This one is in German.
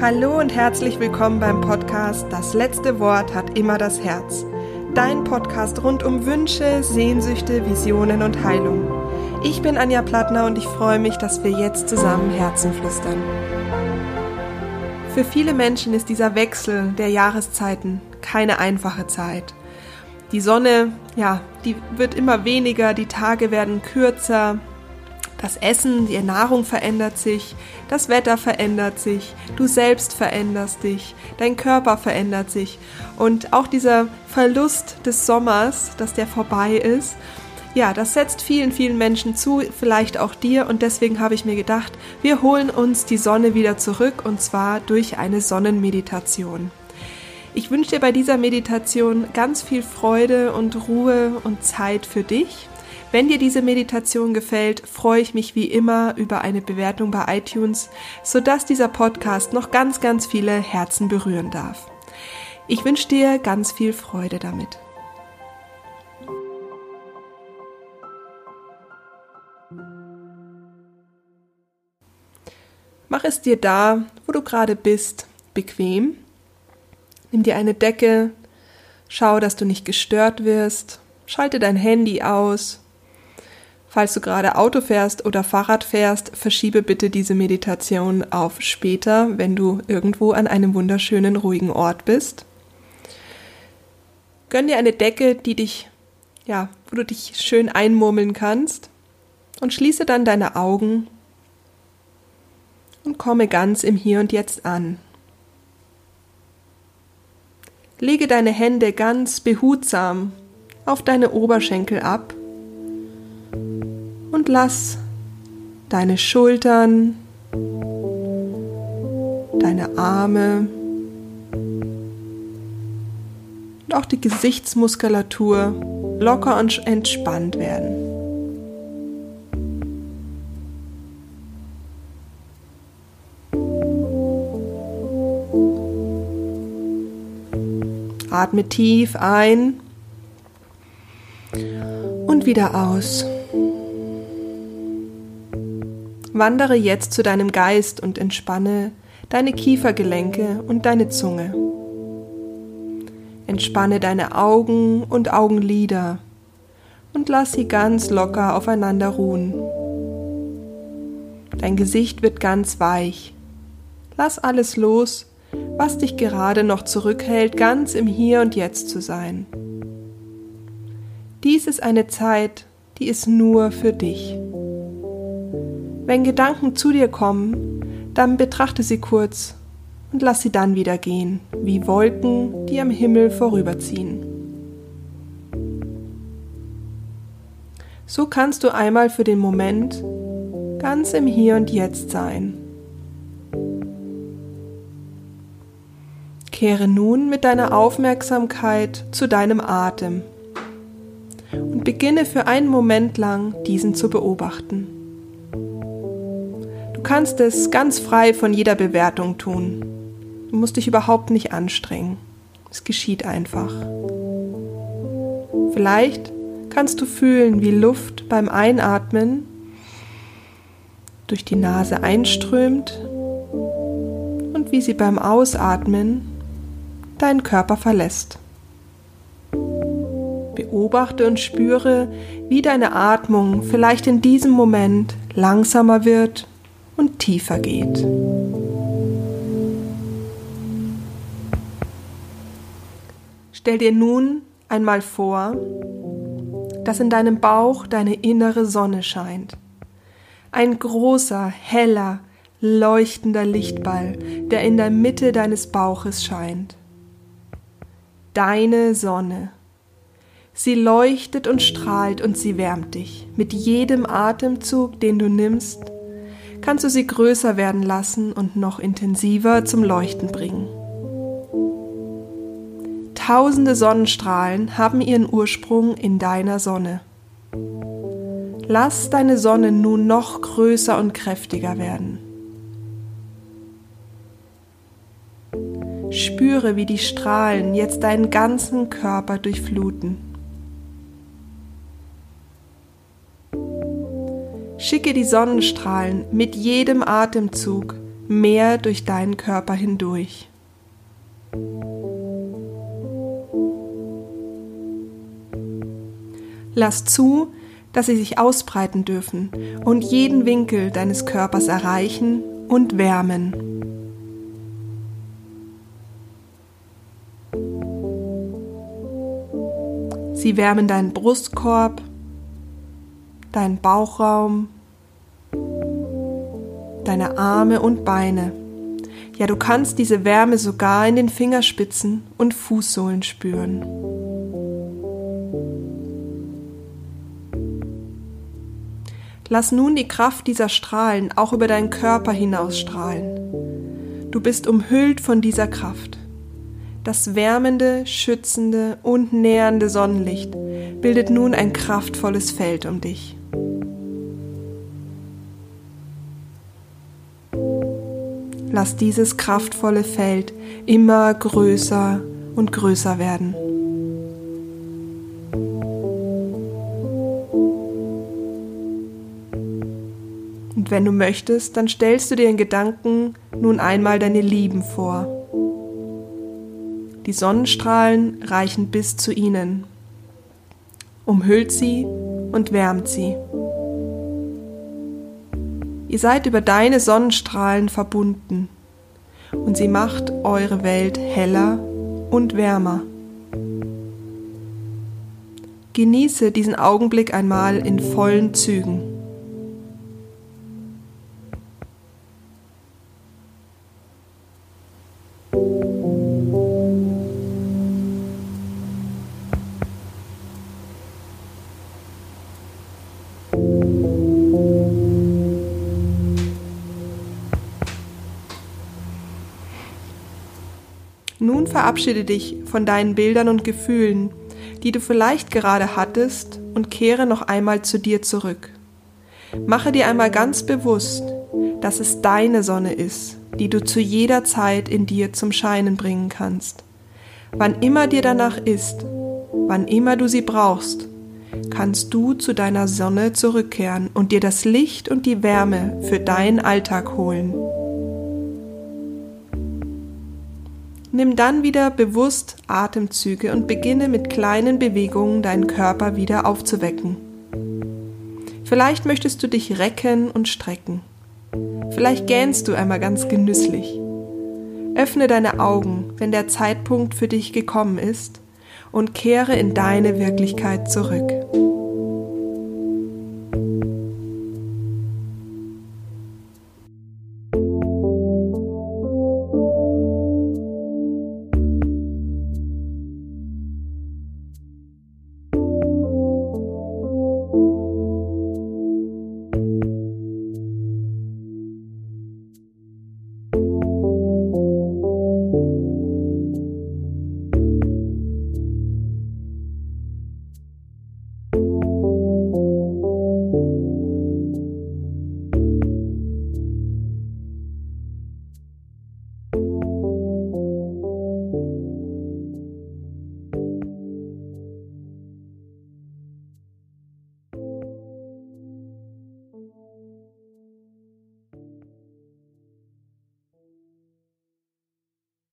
Hallo und herzlich willkommen beim Podcast Das letzte Wort hat immer das Herz. Dein Podcast rund um Wünsche, Sehnsüchte, Visionen und Heilung. Ich bin Anja Plattner und ich freue mich, dass wir jetzt zusammen Herzen flüstern. Für viele Menschen ist dieser Wechsel der Jahreszeiten keine einfache Zeit. Die Sonne, ja, die wird immer weniger, die Tage werden kürzer, das Essen, die Nahrung verändert sich, das Wetter verändert sich, du selbst veränderst dich, dein Körper verändert sich. Und auch dieser Verlust des Sommers, dass der vorbei ist, ja, das setzt vielen, vielen Menschen zu, vielleicht auch dir. Und deswegen habe ich mir gedacht, wir holen uns die Sonne wieder zurück und zwar durch eine Sonnenmeditation. Ich wünsche dir bei dieser Meditation ganz viel Freude und Ruhe und Zeit für dich wenn dir diese Meditation gefällt, freue ich mich wie immer über eine Bewertung bei iTunes, sodass dieser Podcast noch ganz, ganz viele Herzen berühren darf. Ich wünsche dir ganz viel Freude damit. Mach es dir da, wo du gerade bist, bequem. Nimm dir eine Decke, schau, dass du nicht gestört wirst, schalte dein Handy aus Falls du gerade Auto fährst oder Fahrrad fährst, verschiebe bitte diese Meditation auf später, wenn du irgendwo an einem wunderschönen, ruhigen Ort bist. Gönn dir eine Decke, die dich, ja, wo du dich schön einmurmeln kannst und schließe dann deine Augen und komme ganz im Hier und Jetzt an. Lege deine Hände ganz behutsam auf deine Oberschenkel ab lass deine Schultern, deine Arme und auch die Gesichtsmuskulatur locker und entspannt werden. Atme tief ein und wieder aus. Wandere jetzt zu deinem Geist und entspanne deine Kiefergelenke und deine Zunge. Entspanne deine Augen und Augenlider und lass sie ganz locker aufeinander ruhen. Dein Gesicht wird ganz weich. Lass alles los, was dich gerade noch zurückhält, ganz im Hier und Jetzt zu sein. Dies ist eine Zeit, die ist nur für dich. Wenn Gedanken zu dir kommen, dann betrachte sie kurz und lass sie dann wieder gehen, wie Wolken, die am Himmel vorüberziehen. So kannst du einmal für den Moment ganz im Hier und Jetzt sein. Kehre nun mit deiner Aufmerksamkeit zu deinem Atem und beginne für einen Moment lang diesen zu beobachten. Du kannst es ganz frei von jeder Bewertung tun. Du musst dich überhaupt nicht anstrengen. Es geschieht einfach. Vielleicht kannst du fühlen, wie Luft beim Einatmen durch die Nase einströmt und wie sie beim Ausatmen deinen Körper verlässt. Beobachte und spüre, wie deine Atmung vielleicht in diesem Moment langsamer wird und tiefer geht. Stell dir nun einmal vor, dass in deinem Bauch deine innere Sonne scheint. Ein großer, heller, leuchtender Lichtball, der in der Mitte deines Bauches scheint. Deine Sonne. Sie leuchtet und strahlt und sie wärmt dich. Mit jedem Atemzug, den du nimmst, kannst du sie größer werden lassen und noch intensiver zum Leuchten bringen. Tausende Sonnenstrahlen haben ihren Ursprung in deiner Sonne. Lass deine Sonne nun noch größer und kräftiger werden. Spüre, wie die Strahlen jetzt deinen ganzen Körper durchfluten. Schicke die Sonnenstrahlen mit jedem Atemzug mehr durch deinen Körper hindurch. Lass zu, dass sie sich ausbreiten dürfen und jeden Winkel deines Körpers erreichen und wärmen. Sie wärmen deinen Brustkorb, deinen Bauchraum, deine Arme und Beine. Ja, du kannst diese Wärme sogar in den Fingerspitzen und Fußsohlen spüren. Lass nun die Kraft dieser Strahlen auch über deinen Körper hinausstrahlen. Du bist umhüllt von dieser Kraft. Das wärmende, schützende und nähernde Sonnenlicht bildet nun ein kraftvolles Feld um dich. Lass dieses kraftvolle Feld immer größer und größer werden. Und wenn du möchtest, dann stellst du dir in Gedanken nun einmal deine Lieben vor. Die Sonnenstrahlen reichen bis zu ihnen, umhüllt sie und wärmt sie. Ihr seid über deine Sonnenstrahlen verbunden und sie macht eure Welt heller und wärmer. Genieße diesen Augenblick einmal in vollen Zügen. Nun verabschiede dich von deinen Bildern und Gefühlen, die du vielleicht gerade hattest, und kehre noch einmal zu dir zurück. Mache dir einmal ganz bewusst, dass es deine Sonne ist, die du zu jeder Zeit in dir zum Scheinen bringen kannst. Wann immer dir danach ist, wann immer du sie brauchst, kannst du zu deiner Sonne zurückkehren und dir das Licht und die Wärme für deinen Alltag holen. Nimm dann wieder bewusst Atemzüge und beginne mit kleinen Bewegungen deinen Körper wieder aufzuwecken. Vielleicht möchtest du dich recken und strecken. Vielleicht gähnst du einmal ganz genüsslich. Öffne deine Augen, wenn der Zeitpunkt für dich gekommen ist, und kehre in deine Wirklichkeit zurück.